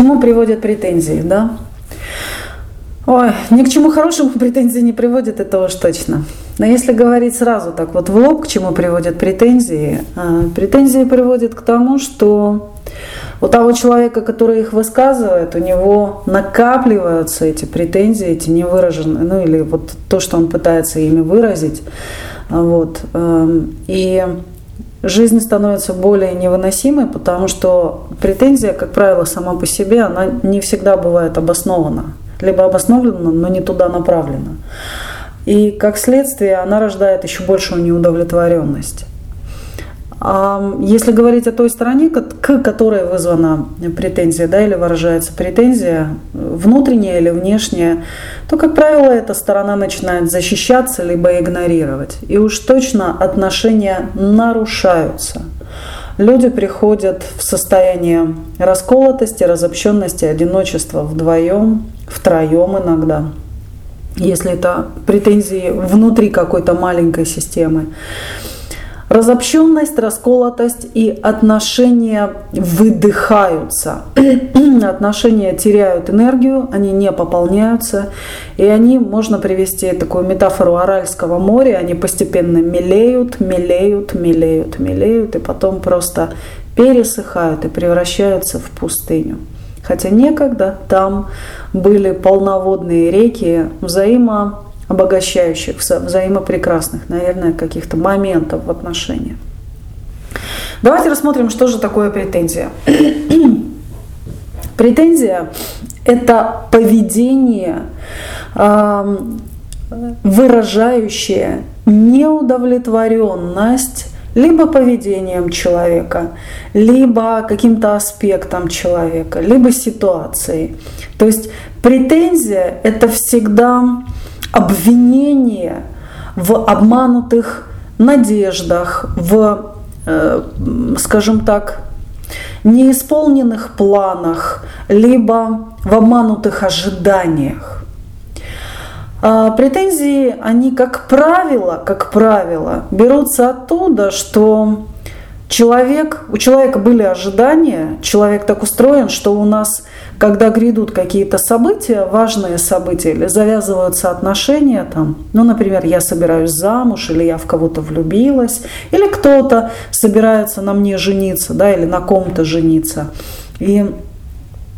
чему приводят претензии, да? Ой, ни к чему хорошему претензии не приводят, это уж точно. Но если говорить сразу так вот в лоб, к чему приводят претензии, а, претензии приводят к тому, что у того человека, который их высказывает, у него накапливаются эти претензии, эти невыраженные, ну или вот то, что он пытается ими выразить. Вот. Эм, и жизнь становится более невыносимой, потому что претензия, как правило, сама по себе, она не всегда бывает обоснована. Либо обоснована, но не туда направлена. И как следствие она рождает еще большую неудовлетворенность. Если говорить о той стороне, к которой вызвана претензия, да, или выражается претензия, внутренняя или внешняя, то, как правило, эта сторона начинает защищаться либо игнорировать. И уж точно отношения нарушаются. Люди приходят в состояние расколотости, разобщенности, одиночества вдвоем, втроем иногда, если это претензии внутри какой-то маленькой системы. Разобщенность, расколотость и отношения выдыхаются. отношения теряют энергию, они не пополняются. И они, можно привести такую метафору Аральского моря, они постепенно мелеют, мелеют, мелеют, мелеют, и потом просто пересыхают и превращаются в пустыню. Хотя некогда там были полноводные реки взаимо обогащающих, взаимопрекрасных, наверное, каких-то моментов в отношениях. Давайте рассмотрим, что же такое претензия. Претензия – это поведение, выражающее неудовлетворенность либо поведением человека, либо каким-то аспектом человека, либо ситуацией. То есть претензия – это всегда обвинение в обманутых надеждах, в, э, скажем так, неисполненных планах, либо в обманутых ожиданиях. А претензии, они, как правило, как правило, берутся оттуда, что человек, у человека были ожидания, человек так устроен, что у нас когда грядут какие-то события, важные события, или завязываются отношения, там, ну, например, я собираюсь замуж, или я в кого-то влюбилась, или кто-то собирается на мне жениться, да, или на ком-то жениться. И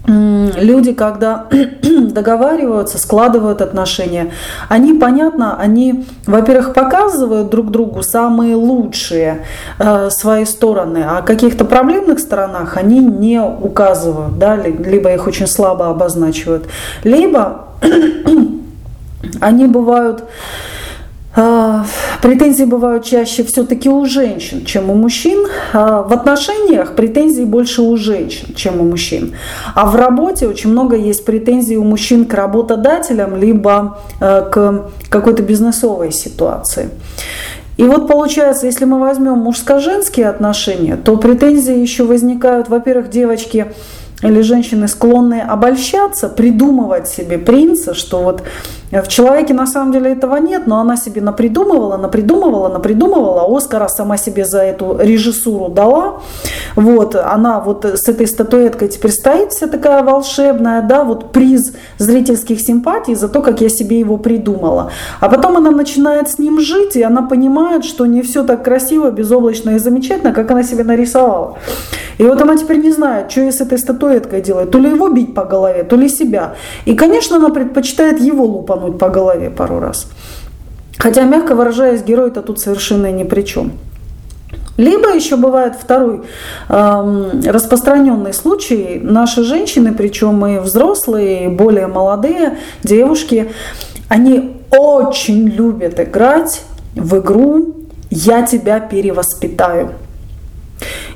люди, когда договариваются, складывают отношения, они, понятно, они, во-первых, показывают друг другу самые лучшие э, свои стороны, а о каких-то проблемных сторонах они не указывают, да, либо их очень слабо обозначивают, либо они бывают претензии бывают чаще все-таки у женщин, чем у мужчин. А, в отношениях претензии больше у женщин, чем у мужчин. А в работе очень много есть претензий у мужчин к работодателям, либо а, к какой-то бизнесовой ситуации. И вот получается, если мы возьмем мужско-женские отношения, то претензии еще возникают, во-первых, девочки или женщины склонны обольщаться, придумывать себе принца, что вот в человеке на самом деле этого нет, но она себе напридумывала, напридумывала, напридумывала, Оскара сама себе за эту режиссуру дала. Вот, она вот с этой статуэткой теперь стоит вся такая волшебная, да, вот приз зрительских симпатий за то, как я себе его придумала. А потом она начинает с ним жить, и она понимает, что не все так красиво, безоблачно и замечательно, как она себе нарисовала. И вот она теперь не знает, что ей с этой статуэткой делать. То ли его бить по голове, то ли себя. И, конечно, она предпочитает его лупануть по голове пару раз. Хотя, мягко выражаясь, герой-то тут совершенно ни при чем. Либо еще бывает второй э, распространенный случай. Наши женщины, причем и взрослые, и более молодые девушки, они очень любят играть в игру «Я тебя перевоспитаю».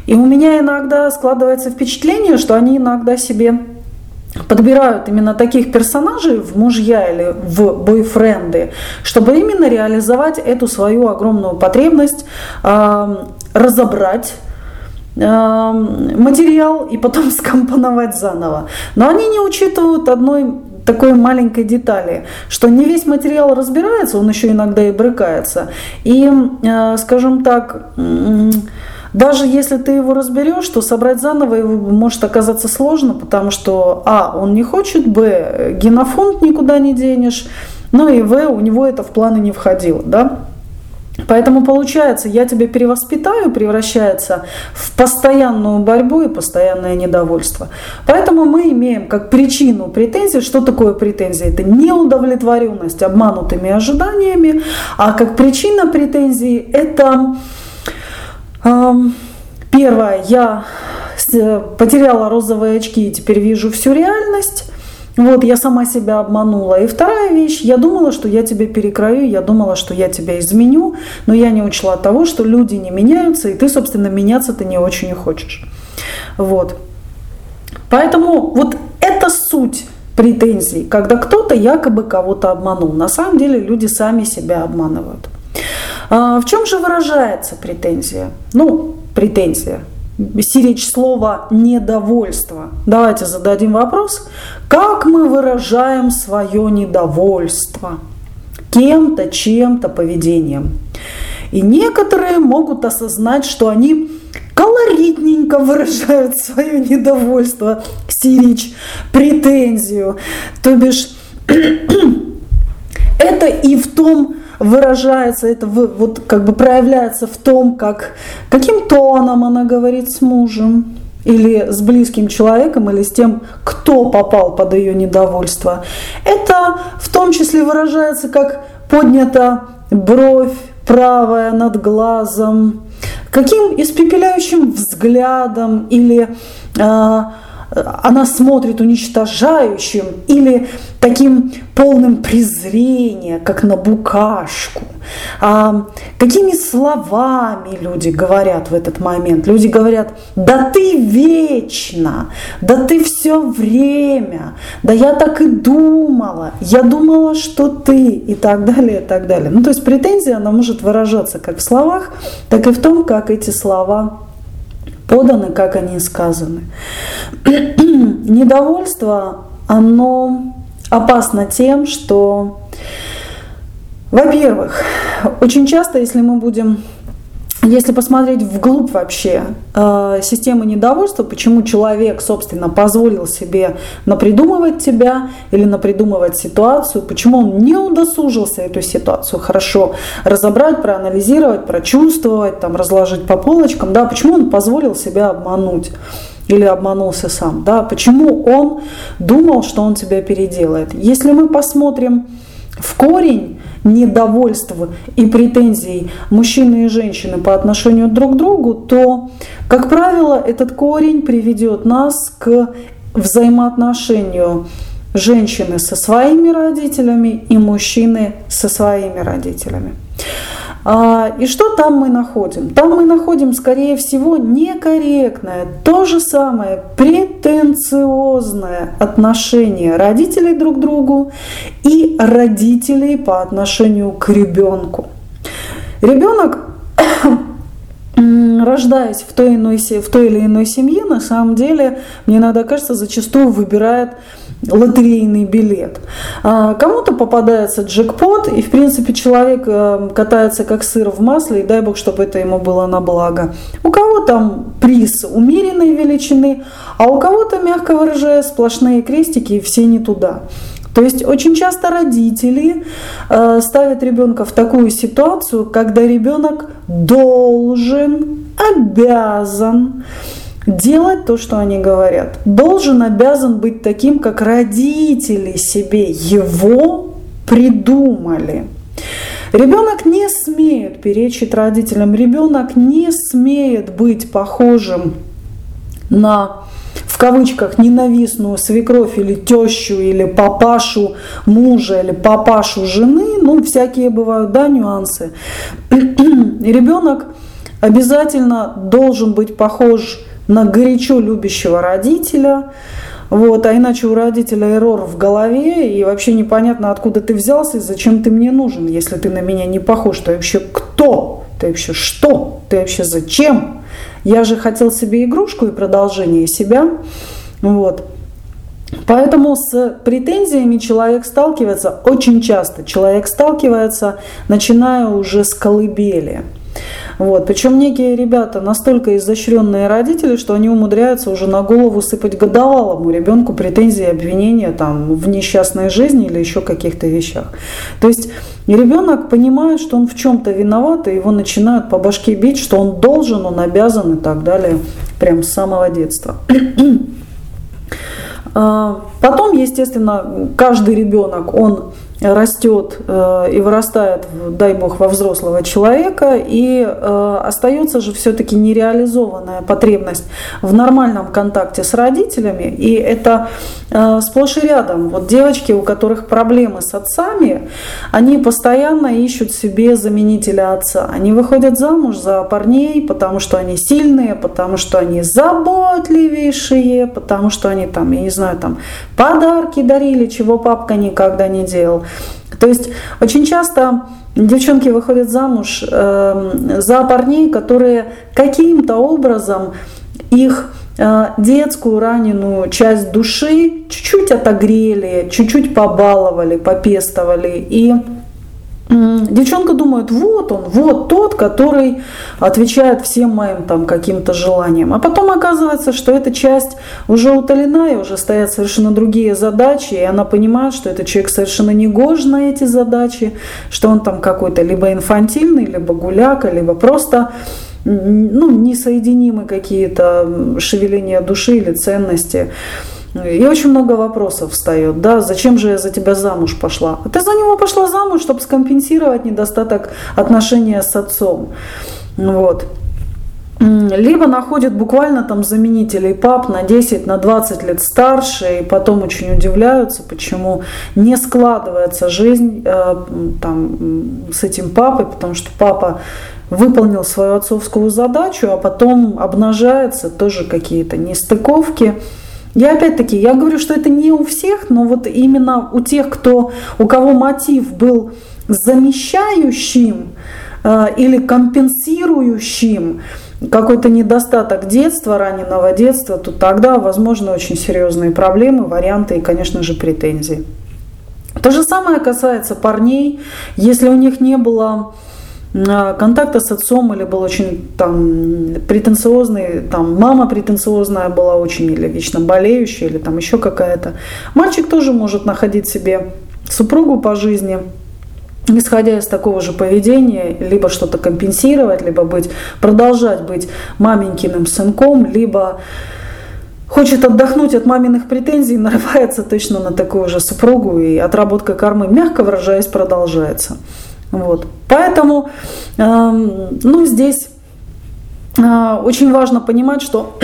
И у меня иногда складывается впечатление, что они иногда себе подбирают именно таких персонажей в мужья или в бойфренды, чтобы именно реализовать эту свою огромную потребность э, разобрать материал и потом скомпоновать заново. Но они не учитывают одной такой маленькой детали, что не весь материал разбирается, он еще иногда и брыкается. И, э, скажем так, даже если ты его разберешь, то собрать заново его может оказаться сложно, потому что, а, он не хочет, б, генофонд никуда не денешь, ну и в, у него это в планы не входило, да. Поэтому получается, я тебя перевоспитаю, превращается в постоянную борьбу и постоянное недовольство. Поэтому мы имеем как причину претензий, что такое претензия? Это неудовлетворенность обманутыми ожиданиями, а как причина претензий это первое, я потеряла розовые очки и теперь вижу всю реальность. Вот, я сама себя обманула. И вторая вещь, я думала, что я тебя перекрою, я думала, что я тебя изменю, но я не учла того, что люди не меняются, и ты, собственно, меняться ты не очень и хочешь. Вот. Поэтому вот это суть претензий, когда кто-то якобы кого-то обманул. На самом деле люди сами себя обманывают. А в чем же выражается претензия? Ну, претензия сиречь слова недовольство. Давайте зададим вопрос, как мы выражаем свое недовольство кем-то, чем-то, поведением. И некоторые могут осознать, что они колоритненько выражают свое недовольство, сирич, претензию. То бишь, это и в том выражается, это вот как бы проявляется в том, как, каким тоном она говорит с мужем, или с близким человеком, или с тем, кто попал под ее недовольство. Это в том числе выражается как поднята бровь правая над глазом, каким испепеляющим взглядом или а, она смотрит уничтожающим или таким полным презрения, как на букашку. А, какими словами люди говорят в этот момент? Люди говорят, да ты вечно, да ты все время, да я так и думала, я думала, что ты и так далее, и так далее. Ну, то есть претензия, она может выражаться как в словах, так и в том, как эти слова поданы, как они сказаны. Недовольство, оно опасно тем, что, во-первых, очень часто, если мы будем если посмотреть вглубь вообще э, системы недовольства, почему человек, собственно, позволил себе напридумывать тебя или напридумывать ситуацию, почему он не удосужился эту ситуацию хорошо разобрать, проанализировать, прочувствовать, там, разложить по полочкам, да, почему он позволил себя обмануть или обманулся сам, да, почему он думал, что он тебя переделает. Если мы посмотрим в корень недовольств и претензий мужчины и женщины по отношению друг к другу, то, как правило, этот корень приведет нас к взаимоотношению женщины со своими родителями и мужчины со своими родителями. А, и что там мы находим? Там мы находим, скорее всего, некорректное, то же самое претенциозное отношение родителей друг к другу и родителей по отношению к ребенку. Ребенок рождаясь в той, иной, в той или иной семье, на самом деле, мне иногда кажется, зачастую выбирает лотерейный билет. А кому-то попадается джекпот, и в принципе человек э, катается как сыр в масле, и дай бог, чтобы это ему было на благо. У кого там приз умеренной величины, а у кого-то, мягко выражаясь, сплошные крестики и все не туда. То есть очень часто родители э, ставят ребенка в такую ситуацию, когда ребенок должен, обязан делать то, что они говорят. Должен, обязан быть таким, как родители себе его придумали. Ребенок не смеет перечить родителям, ребенок не смеет быть похожим на в кавычках ненавистную свекровь или тещу или папашу мужа или папашу жены, ну всякие бывают, да, нюансы. Ребенок обязательно должен быть похож на горячо любящего родителя, вот, а иначе у родителя эррор в голове, и вообще непонятно, откуда ты взялся и зачем ты мне нужен, если ты на меня не похож. Ты вообще кто? Ты вообще что? Ты вообще зачем? Я же хотел себе игрушку и продолжение себя. Вот. Поэтому с претензиями человек сталкивается очень часто. Человек сталкивается, начиная уже с колыбели. Вот. Причем некие ребята настолько изощренные родители, что они умудряются уже на голову сыпать годовалому ребенку претензии обвинения там, в несчастной жизни или еще каких-то вещах. То есть ребенок понимает, что он в чем-то виноват, и его начинают по башке бить, что он должен, он обязан и так далее, прям с самого детства. А, потом, естественно, каждый ребенок, он растет э, и вырастает, дай бог, во взрослого человека, и э, остается же все-таки нереализованная потребность в нормальном контакте с родителями, и это э, сплошь и рядом. Вот девочки, у которых проблемы с отцами, они постоянно ищут себе заменителя отца. Они выходят замуж за парней, потому что они сильные, потому что они заботливейшие, потому что они там, я не знаю, там подарки дарили, чего папка никогда не делал. То есть очень часто девчонки выходят замуж э, за парней, которые каким-то образом их э, детскую раненую часть души чуть-чуть отогрели, чуть-чуть побаловали, попестовали. И Девчонка думает, вот он, вот тот, который отвечает всем моим там каким-то желаниям. А потом оказывается, что эта часть уже утолена, и уже стоят совершенно другие задачи, и она понимает, что этот человек совершенно не гож на эти задачи, что он там какой-то либо инфантильный, либо гуляка, либо просто ну, несоединимы какие-то шевеления души или ценности. И очень много вопросов встает, да, зачем же я за тебя замуж пошла? А ты за него пошла замуж, чтобы скомпенсировать недостаток отношения с отцом. Вот. Либо находят буквально там заменителей пап на 10, на 20 лет старше, и потом очень удивляются, почему не складывается жизнь э, там, с этим папой, потому что папа выполнил свою отцовскую задачу, а потом обнажается тоже какие-то нестыковки. Я опять-таки, я говорю, что это не у всех, но вот именно у тех, кто, у кого мотив был замещающим э, или компенсирующим какой-то недостаток детства, раненого детства, то тогда возможны очень серьезные проблемы, варианты и, конечно же, претензии. То же самое касается парней, если у них не было контакта с отцом или был очень там претенциозный, там мама претенциозная была очень или вечно болеющая, или там еще какая-то. Мальчик тоже может находить себе супругу по жизни, исходя из такого же поведения, либо что-то компенсировать, либо быть, продолжать быть маменькиным сынком, либо хочет отдохнуть от маминых претензий, нарывается точно на такую же супругу, и отработка кармы, мягко выражаясь, продолжается. Вот. Поэтому, эм, ну, здесь э, очень важно понимать, что,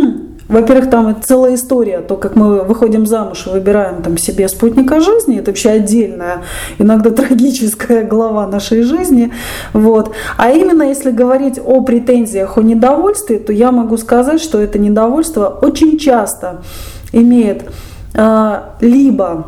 во-первых, там целая история, то, как мы выходим замуж и выбираем там себе спутника жизни, это вообще отдельная, иногда трагическая глава нашей жизни. Вот. А именно, если говорить о претензиях, о недовольстве, то я могу сказать, что это недовольство очень часто имеет э, либо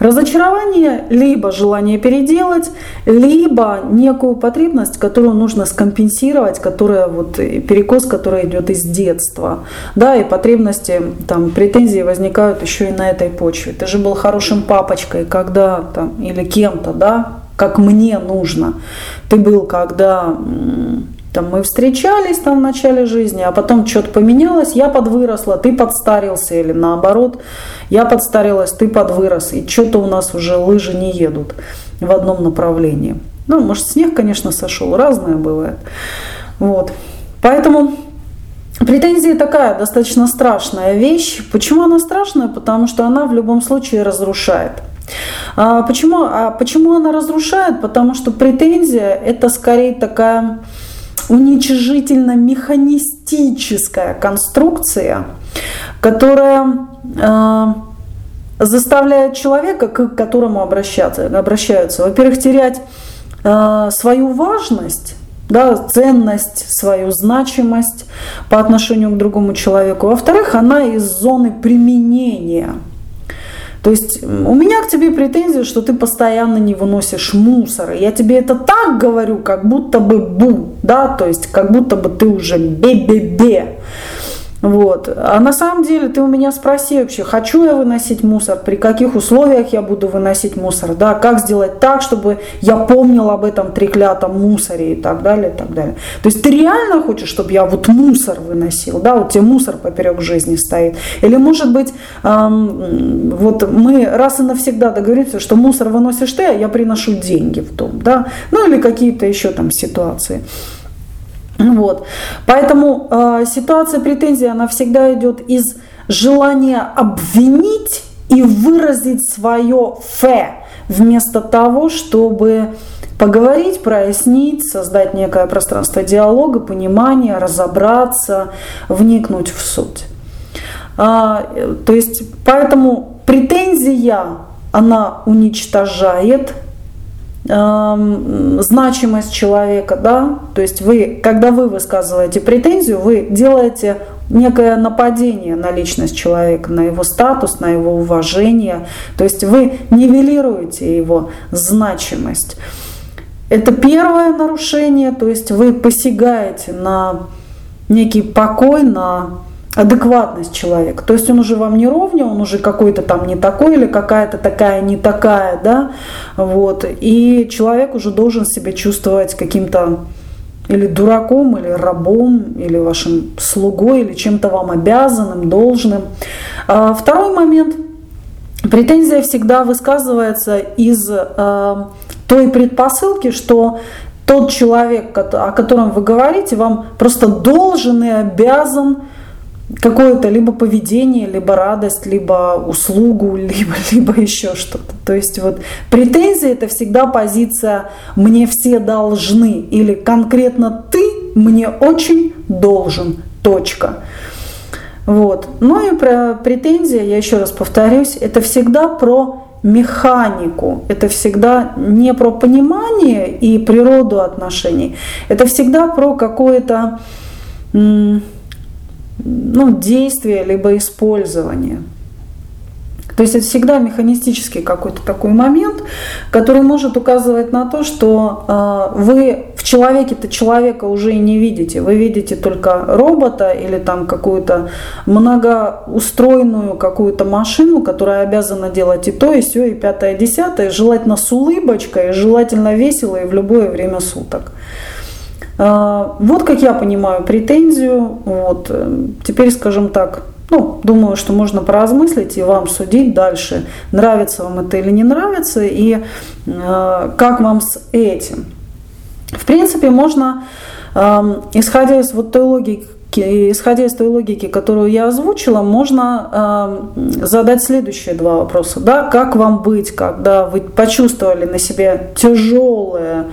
Разочарование либо желание переделать, либо некую потребность, которую нужно скомпенсировать, которая вот перекос, который идет из детства. Да, и потребности, там, претензии возникают еще и на этой почве. Ты же был хорошим папочкой, когда там, или кем-то, да, как мне нужно. Ты был, когда там мы встречались там в начале жизни, а потом что-то поменялось, я подвыросла, ты подстарился, или наоборот, я подстарилась, ты подвырос, и что-то у нас уже лыжи не едут в одном направлении. Ну, может, снег, конечно, сошел, разное бывает. Вот. Поэтому Претензия такая достаточно страшная вещь. Почему она страшная? Потому что она в любом случае разрушает. А почему, а почему она разрушает? Потому что претензия это скорее такая уничижительно-механистическая конструкция, которая э, заставляет человека, к которому обращаться, обращаются, во-первых, терять э, свою важность, да, ценность, свою значимость по отношению к другому человеку. Во-вторых, она из зоны применения – то есть у меня к тебе претензия, что ты постоянно не выносишь мусор. Я тебе это так говорю, как будто бы бу, да, то есть как будто бы ты уже бе-бе-бе. Вот. А на самом деле ты у меня спроси вообще, хочу я выносить мусор, при каких условиях я буду выносить мусор, да, как сделать так, чтобы я помнил об этом треклятом мусоре и так далее, и так далее. То есть ты реально хочешь, чтобы я вот мусор выносил, да, вот тебе мусор поперек жизни стоит. Или может быть, эм, вот мы раз и навсегда договоримся, что мусор выносишь ты, а я приношу деньги в дом, да, ну или какие-то еще там ситуации. Вот. Поэтому э, ситуация претензии, она всегда идет из желания обвинить и выразить свое «фе», вместо того, чтобы поговорить, прояснить, создать некое пространство диалога, понимания, разобраться, вникнуть в суть. А, то есть, поэтому претензия, она уничтожает значимость человека, да, то есть вы, когда вы высказываете претензию, вы делаете некое нападение на личность человека, на его статус, на его уважение, то есть вы нивелируете его значимость. Это первое нарушение, то есть вы посягаете на некий покой, на адекватность человека. То есть он уже вам не ровня, он уже какой-то там не такой или какая-то такая не такая, да, вот. И человек уже должен себя чувствовать каким-то или дураком, или рабом, или вашим слугой, или чем-то вам обязанным, должным. А второй момент. Претензия всегда высказывается из э, той предпосылки, что тот человек, о котором вы говорите, вам просто должен и обязан какое-то либо поведение, либо радость, либо услугу, либо, либо еще что-то. То есть вот претензия это всегда позиция «мне все должны» или конкретно «ты мне очень должен». Точка. Вот. Ну и про претензия, я еще раз повторюсь, это всегда про механику. Это всегда не про понимание и природу отношений. Это всегда про какое-то ну, действие, либо использование. То есть это всегда механистический какой-то такой момент, который может указывать на то, что э, вы в человеке-то человека уже и не видите. Вы видите только робота или там какую-то многоустроенную какую-то машину, которая обязана делать и то, и все, и пятое, и десятое, желательно с улыбочкой, желательно весело и в любое время суток. А, вот как я понимаю претензию. Вот. Э, теперь, скажем так, ну, думаю, что можно поразмыслить и вам судить дальше, нравится вам это или не нравится, и э, как вам с этим. В принципе, можно, э, исходя из вот той логики, исходя из той логики, которую я озвучила, можно э, задать следующие два вопроса. Да, как вам быть, когда вы почувствовали на себе тяжелое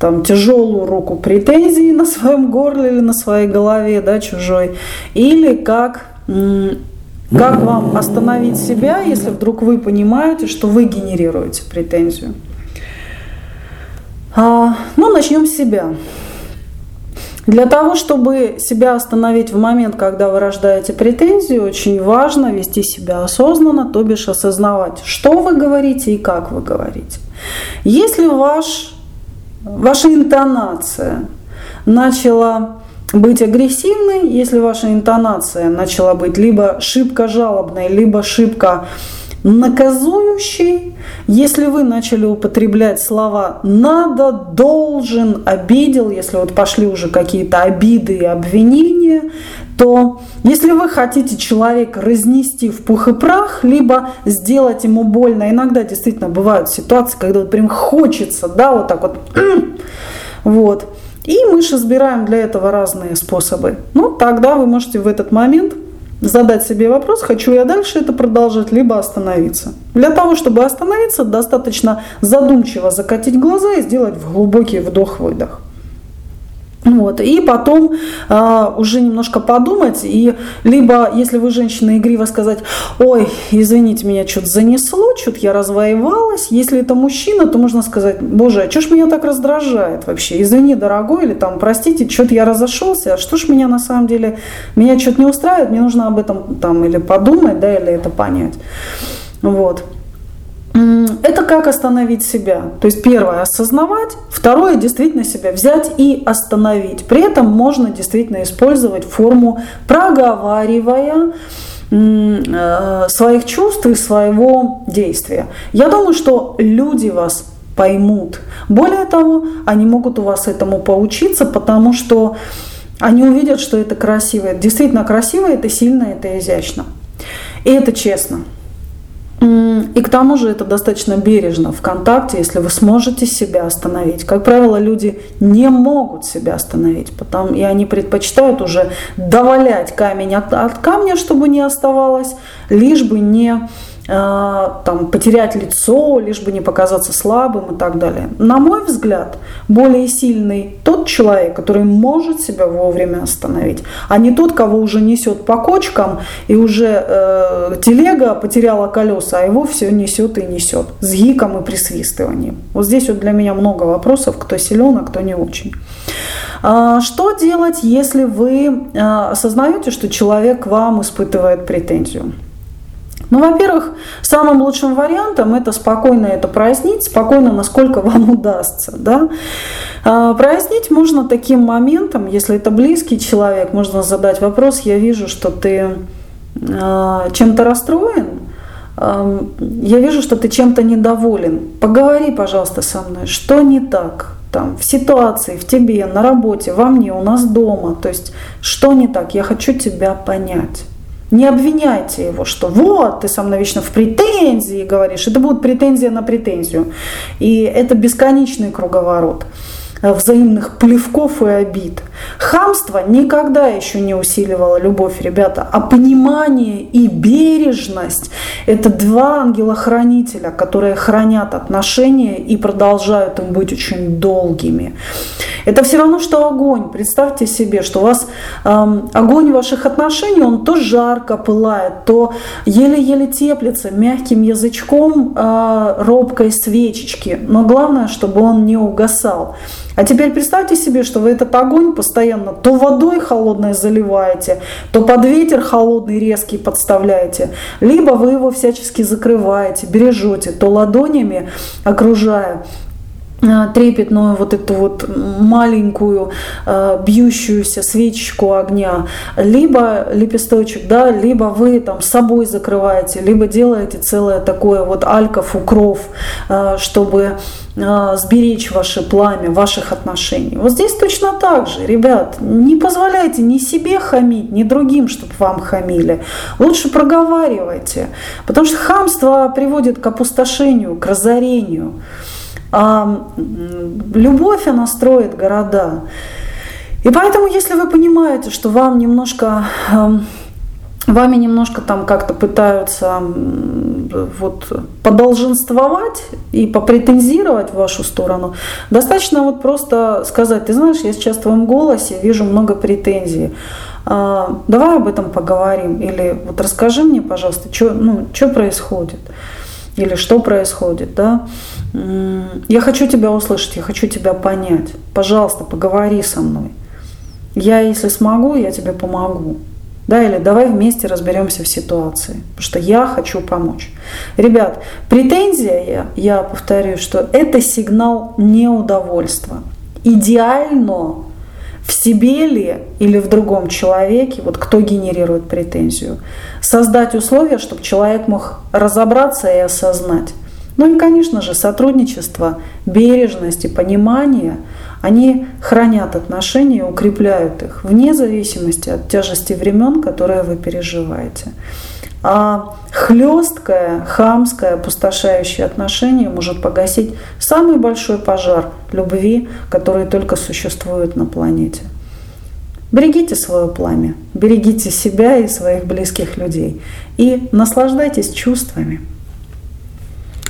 там тяжелую руку претензии на своем горле или на своей голове, да, чужой, или как как вам остановить себя, если вдруг вы понимаете, что вы генерируете претензию? А, ну, начнем с себя. Для того, чтобы себя остановить в момент, когда вы рождаете претензию, очень важно вести себя осознанно, то бишь осознавать, что вы говорите и как вы говорите. Если ваш ваша интонация начала быть агрессивной, если ваша интонация начала быть либо шибко жалобной, либо шибко наказующей, если вы начали употреблять слова «надо», «должен», «обидел», если вот пошли уже какие-то обиды и обвинения, то если вы хотите человека разнести в пух и прах, либо сделать ему больно, иногда действительно бывают ситуации, когда вот прям хочется, да, вот так вот, вот, и мы же избираем для этого разные способы. Ну, тогда вы можете в этот момент задать себе вопрос, хочу я дальше это продолжать, либо остановиться. Для того, чтобы остановиться, достаточно задумчиво закатить глаза и сделать глубокий вдох-выдох. Вот. И потом э, уже немножко подумать, и либо, если вы женщина, игриво сказать, ой, извините, меня что-то занесло, что-то я развоевалась. Если это мужчина, то можно сказать, боже, а что ж меня так раздражает вообще? Извини, дорогой, или там, простите, что-то я разошелся, а что ж меня на самом деле, меня что-то не устраивает, мне нужно об этом там или подумать, да, или это понять. Вот. Это как остановить себя. То есть первое – осознавать, второе – действительно себя взять и остановить. При этом можно действительно использовать форму проговаривая э, своих чувств и своего действия. Я думаю, что люди вас поймут. Более того, они могут у вас этому поучиться, потому что они увидят, что это красиво. Действительно красиво, это сильно, это изящно. И это честно. И к тому же это достаточно бережно в контакте, если вы сможете себя остановить. Как правило, люди не могут себя остановить, потому, и они предпочитают уже довалять камень от, от камня, чтобы не оставалось, лишь бы не там, потерять лицо, лишь бы не показаться слабым и так далее. На мой взгляд, более сильный тот человек, который может себя вовремя остановить, а не тот, кого уже несет по кочкам, и уже э, телега потеряла колеса, а его все несет и несет с гиком и присвистыванием. Вот здесь вот для меня много вопросов, кто силен, а кто не очень. А, что делать, если вы э, осознаете, что человек к вам испытывает претензию? Ну, во-первых, самым лучшим вариантом это спокойно это прояснить, спокойно, насколько вам удастся. Да? А, прояснить можно таким моментом, если это близкий человек, можно задать вопрос, я вижу, что ты а, чем-то расстроен, а, я вижу, что ты чем-то недоволен. Поговори, пожалуйста, со мной, что не так там, в ситуации, в тебе, на работе, во мне, у нас дома. То есть, что не так, я хочу тебя понять. Не обвиняйте его, что вот, ты со мной вечно в претензии говоришь. Это будет претензия на претензию. И это бесконечный круговорот. Э, взаимных плевков и обид. Хамство никогда еще не усиливало любовь, ребята, а понимание и бережность – это два ангела-хранителя, которые хранят отношения и продолжают им быть очень долгими. Это все равно, что огонь. Представьте себе, что у вас эм, огонь ваших отношений, он то жарко пылает, то еле-еле теплится мягким язычком э, робкой свечечки. Но главное, чтобы он не угасал. А теперь представьте себе, что вы этот огонь постоянно. То водой холодной заливаете, то под ветер холодный резкий подставляете, либо вы его всячески закрываете, бережете, то ладонями окружая трепетную вот эту вот маленькую э, бьющуюся свечечку огня, либо лепесточек, да, либо вы там собой закрываете, либо делаете целое такое вот альков, укров, э, чтобы э, сберечь ваше пламя, ваших отношений. Вот здесь точно так же, ребят, не позволяйте ни себе хамить, ни другим, чтобы вам хамили. Лучше проговаривайте, потому что хамство приводит к опустошению, к разорению. А любовь, она строит города. И поэтому, если вы понимаете, что вам немножко эм, вами немножко там как-то пытаются вот подолженствовать и попретензировать в вашу сторону, достаточно вот просто сказать, ты знаешь, я сейчас в твоем голосе вижу много претензий, а, давай об этом поговорим, или вот расскажи мне, пожалуйста, что ну, что происходит, или что происходит, да, я хочу тебя услышать, я хочу тебя понять. Пожалуйста, поговори со мной. Я, если смогу, я тебе помогу. Да, или давай вместе разберемся в ситуации, потому что я хочу помочь. Ребят, претензия, я, я повторю, что это сигнал неудовольства. Идеально в себе ли или в другом человеке, вот кто генерирует претензию, создать условия, чтобы человек мог разобраться и осознать, ну и, конечно же, сотрудничество, бережность и понимание, они хранят отношения, укрепляют их, вне зависимости от тяжести времен, которые вы переживаете. А хлесткое, хамское, опустошающее отношение может погасить самый большой пожар любви, который только существует на планете. Берегите свое пламя, берегите себя и своих близких людей и наслаждайтесь чувствами.